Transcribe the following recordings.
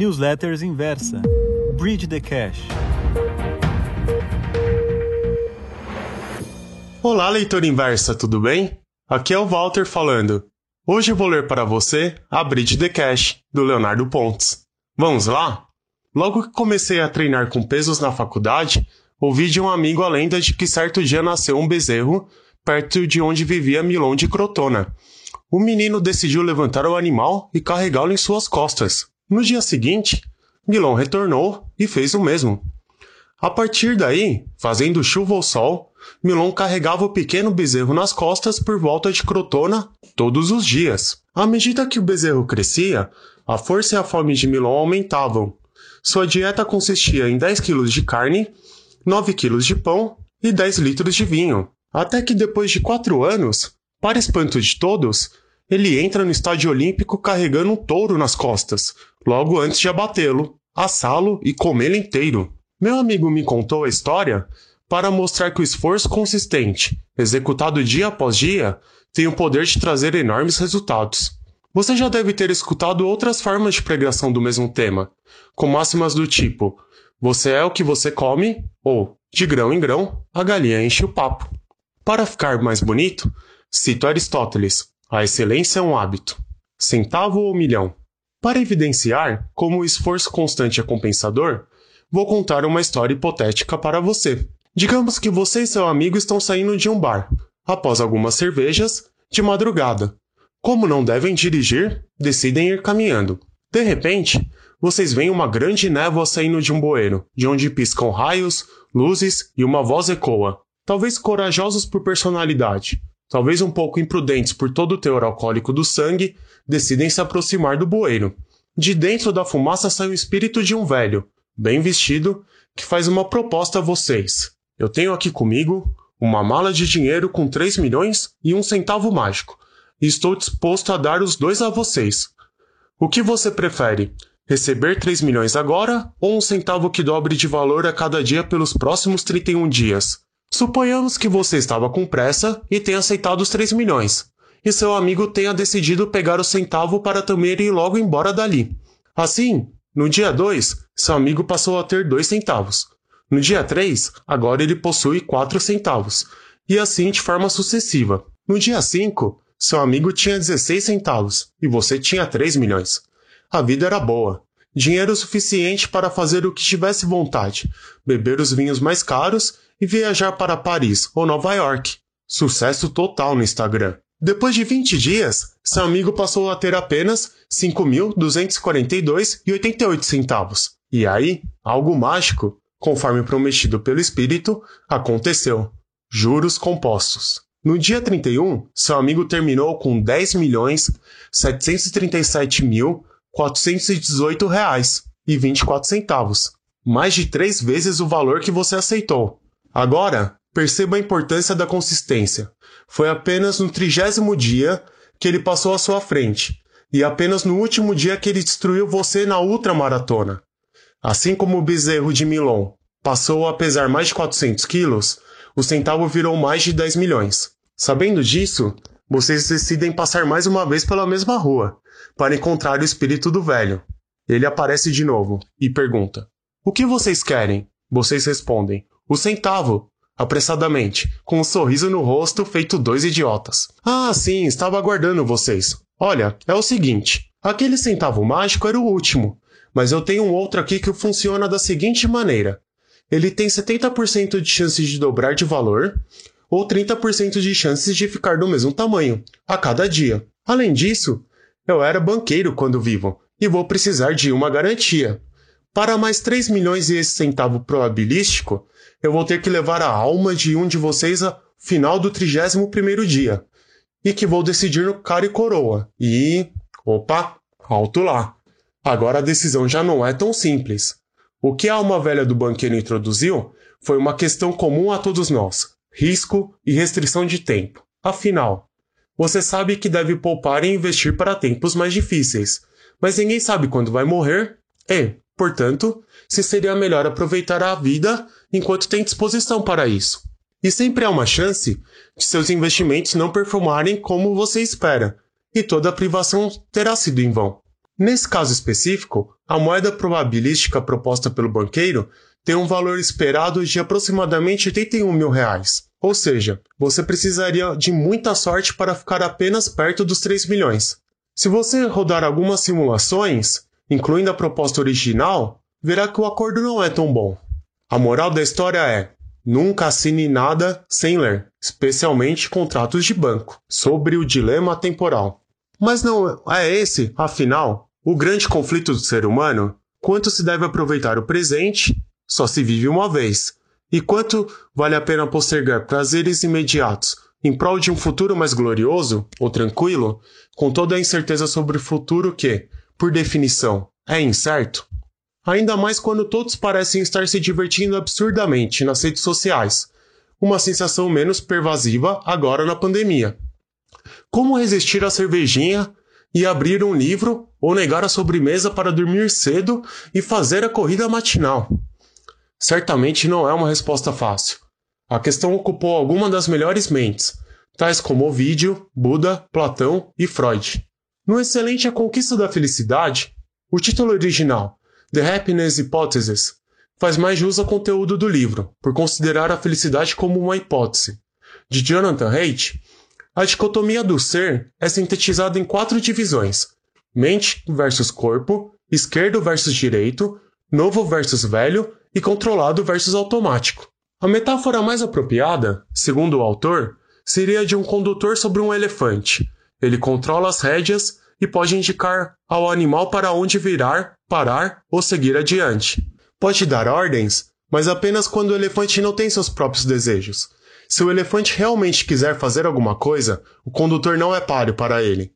Newsletters Inversa. Bridge the Cash. Olá, leitor inversa, tudo bem? Aqui é o Walter falando. Hoje vou ler para você a Bridge the Cash, do Leonardo Pontes. Vamos lá? Logo que comecei a treinar com pesos na faculdade, ouvi de um amigo a lenda de que certo dia nasceu um bezerro perto de onde vivia Milon de Crotona. O menino decidiu levantar o animal e carregá-lo em suas costas. No dia seguinte, Milon retornou e fez o mesmo. A partir daí, fazendo chuva ou sol, Milon carregava o pequeno bezerro nas costas por volta de Crotona todos os dias. À medida que o bezerro crescia, a força e a fome de Milon aumentavam. Sua dieta consistia em 10 quilos de carne, 9 quilos de pão e 10 litros de vinho. Até que depois de quatro anos, para espanto de todos, ele entra no estádio olímpico carregando um touro nas costas, logo antes de abatê-lo, assá-lo e comê-lo inteiro. Meu amigo me contou a história para mostrar que o esforço consistente, executado dia após dia, tem o poder de trazer enormes resultados. Você já deve ter escutado outras formas de pregação do mesmo tema, com máximas do tipo: Você é o que você come, ou de grão em grão, a galinha enche o papo. Para ficar mais bonito, cito Aristóteles: A excelência é um hábito. Centavo ou milhão? Para evidenciar como o esforço constante é compensador, vou contar uma história hipotética para você. Digamos que você e seu amigo estão saindo de um bar, após algumas cervejas, de madrugada. Como não devem dirigir, decidem ir caminhando. De repente, vocês veem uma grande névoa saindo de um bueiro, de onde piscam raios, luzes e uma voz ecoa. Talvez corajosos por personalidade, talvez um pouco imprudentes por todo o teor alcoólico do sangue, decidem se aproximar do bueiro. De dentro da fumaça sai o espírito de um velho, bem vestido, que faz uma proposta a vocês. Eu tenho aqui comigo uma mala de dinheiro com 3 milhões e um centavo mágico e estou disposto a dar os dois a vocês. O que você prefere? Receber 3 milhões agora ou um centavo que dobre de valor a cada dia pelos próximos 31 dias? Suponhamos que você estava com pressa e tenha aceitado os 3 milhões, e seu amigo tenha decidido pegar o centavo para também ir logo embora dali. Assim, no dia 2, seu amigo passou a ter 2 centavos. No dia 3, agora ele possui 4 centavos, e assim de forma sucessiva. No dia 5, seu amigo tinha 16 centavos e você tinha 3 milhões. A vida era boa. Dinheiro suficiente para fazer o que tivesse vontade, beber os vinhos mais caros e viajar para Paris ou Nova York. Sucesso total no Instagram. Depois de 20 dias, seu amigo passou a ter apenas 5.242,88 centavos. E aí, algo mágico, conforme prometido pelo espírito, aconteceu. Juros compostos. No dia 31, seu amigo terminou com 10 milhões 737 mil 418 reais e 24 centavos, mais de três vezes o valor que você aceitou. Agora, perceba a importância da consistência. Foi apenas no trigésimo dia que ele passou à sua frente, e apenas no último dia que ele destruiu você na ultramaratona. Assim como o bezerro de Milon passou a pesar mais de 400 quilos, o centavo virou mais de 10 milhões. Sabendo disso, vocês decidem passar mais uma vez pela mesma rua, para encontrar o espírito do velho. Ele aparece de novo e pergunta: O que vocês querem? Vocês respondem: O centavo, apressadamente, com um sorriso no rosto, feito dois idiotas. Ah, sim, estava aguardando vocês. Olha, é o seguinte: aquele centavo mágico era o último, mas eu tenho um outro aqui que funciona da seguinte maneira: ele tem 70% de chance de dobrar de valor ou 30% de chances de ficar do mesmo tamanho a cada dia. Além disso, eu era banqueiro quando vivo e vou precisar de uma garantia. Para mais 3 milhões e esse centavo probabilístico, eu vou ter que levar a alma de um de vocês ao final do 31º dia. E que vou decidir no cara e coroa. E... Opa, alto lá. Agora a decisão já não é tão simples. O que a alma velha do banqueiro introduziu foi uma questão comum a todos nós: risco e restrição de tempo. Afinal, você sabe que deve poupar e investir para tempos mais difíceis, mas ninguém sabe quando vai morrer e, portanto, se seria melhor aproveitar a vida enquanto tem disposição para isso. E sempre há uma chance de seus investimentos não performarem como você espera, e toda a privação terá sido em vão. Nesse caso específico, a moeda probabilística proposta pelo banqueiro tem um valor esperado de aproximadamente 81 mil reais. Ou seja, você precisaria de muita sorte para ficar apenas perto dos 3 milhões. Se você rodar algumas simulações, incluindo a proposta original, verá que o acordo não é tão bom. A moral da história é: nunca assine nada sem ler, especialmente contratos de banco, sobre o dilema temporal. Mas não é esse, afinal, o grande conflito do ser humano? Quanto se deve aproveitar o presente? Só se vive uma vez. E quanto vale a pena postergar prazeres imediatos em prol de um futuro mais glorioso ou tranquilo, com toda a incerteza sobre o futuro que, por definição, é incerto? Ainda mais quando todos parecem estar se divertindo absurdamente nas redes sociais. Uma sensação menos pervasiva agora na pandemia. Como resistir à cervejinha e abrir um livro ou negar a sobremesa para dormir cedo e fazer a corrida matinal? Certamente não é uma resposta fácil. A questão ocupou alguma das melhores mentes, tais como Ovídio, Buda, Platão e Freud. No excelente A Conquista da Felicidade, o título original, The Happiness Hypothesis, faz mais jus ao conteúdo do livro, por considerar a felicidade como uma hipótese. De Jonathan Haidt, a dicotomia do ser é sintetizada em quatro divisões: mente versus corpo, esquerdo versus direito, novo versus velho e controlado versus automático. A metáfora mais apropriada, segundo o autor, seria de um condutor sobre um elefante. Ele controla as rédeas e pode indicar ao animal para onde virar, parar ou seguir adiante. Pode dar ordens, mas apenas quando o elefante não tem seus próprios desejos. Se o elefante realmente quiser fazer alguma coisa, o condutor não é páreo para ele.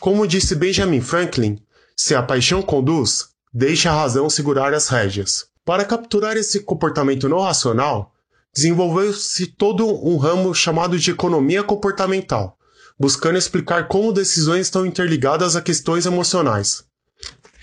Como disse Benjamin Franklin, se a paixão conduz, deixe a razão segurar as rédeas. Para capturar esse comportamento não racional, desenvolveu-se todo um ramo chamado de economia comportamental, buscando explicar como decisões estão interligadas a questões emocionais.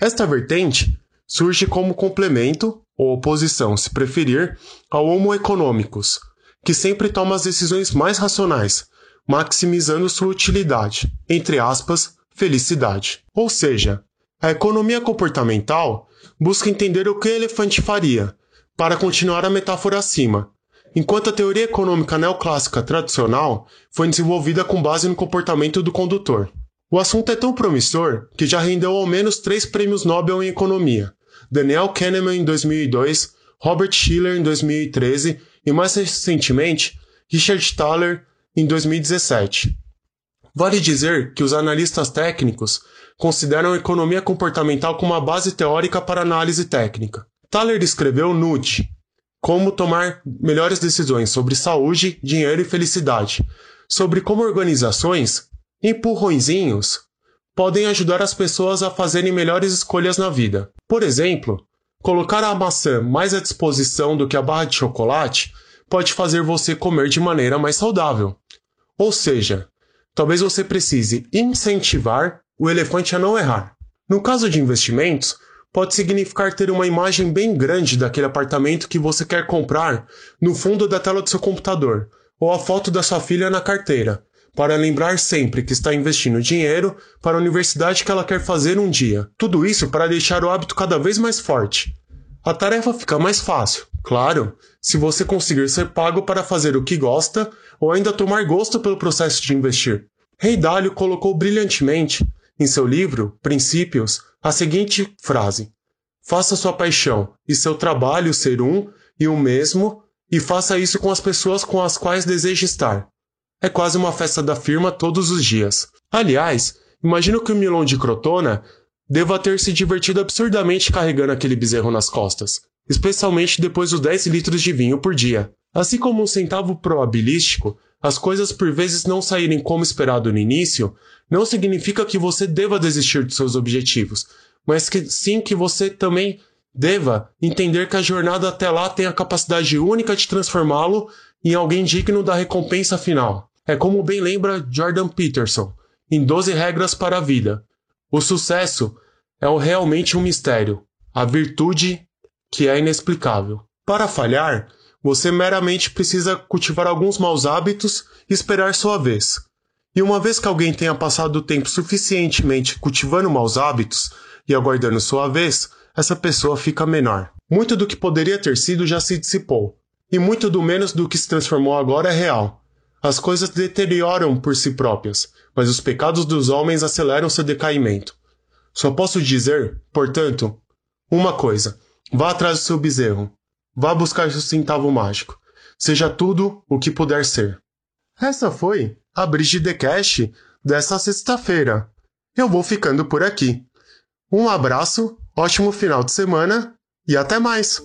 Esta vertente surge como complemento, ou oposição, se preferir, ao Homo econômicos, que sempre toma as decisões mais racionais, maximizando sua utilidade, entre aspas, felicidade. Ou seja, a economia comportamental busca entender o que o elefante faria, para continuar a metáfora acima, enquanto a teoria econômica neoclássica tradicional foi desenvolvida com base no comportamento do condutor. O assunto é tão promissor que já rendeu ao menos três prêmios Nobel em economia: Daniel Kahneman em 2002, Robert Schiller em 2013 e mais recentemente Richard Thaler em 2017. Vale dizer que os analistas técnicos consideram a economia comportamental como uma base teórica para análise técnica. Thaler escreveu Nudge, Como tomar melhores decisões sobre saúde, dinheiro e felicidade, sobre como organizações, empurrõezinhos, podem ajudar as pessoas a fazerem melhores escolhas na vida. Por exemplo, colocar a maçã mais à disposição do que a barra de chocolate pode fazer você comer de maneira mais saudável. Ou seja, talvez você precise incentivar o elefante a não errar. No caso de investimentos, pode significar ter uma imagem bem grande daquele apartamento que você quer comprar no fundo da tela do seu computador, ou a foto da sua filha na carteira, para lembrar sempre que está investindo dinheiro para a universidade que ela quer fazer um dia. Tudo isso para deixar o hábito cada vez mais forte. A tarefa fica mais fácil, claro, se você conseguir ser pago para fazer o que gosta ou ainda tomar gosto pelo processo de investir. Rei Dalio colocou brilhantemente em seu livro Princípios a seguinte frase: Faça sua paixão e seu trabalho ser um e o mesmo, e faça isso com as pessoas com as quais deseja estar. É quase uma festa da firma todos os dias. Aliás, imagino que o Milon de Crotona deva ter se divertido absurdamente carregando aquele bezerro nas costas, especialmente depois dos 10 litros de vinho por dia. Assim como um centavo probabilístico, as coisas por vezes não saírem como esperado no início, não significa que você deva desistir de seus objetivos, mas que sim que você também deva entender que a jornada até lá tem a capacidade única de transformá-lo em alguém digno da recompensa final. É como bem lembra Jordan Peterson, em 12 Regras para a Vida. O sucesso é realmente um mistério, a virtude que é inexplicável. Para falhar, você meramente precisa cultivar alguns maus hábitos e esperar sua vez. E uma vez que alguém tenha passado o tempo suficientemente cultivando maus hábitos, e aguardando sua vez, essa pessoa fica menor. Muito do que poderia ter sido já se dissipou, e muito do menos do que se transformou agora é real. As coisas deterioram por si próprias, mas os pecados dos homens aceleram seu decaimento. Só posso dizer, portanto, uma coisa: vá atrás do seu bezerro. Vá buscar seu centavo mágico. Seja tudo o que puder ser. Essa foi a Bridge The Cash dessa sexta-feira. Eu vou ficando por aqui. Um abraço, ótimo final de semana e até mais!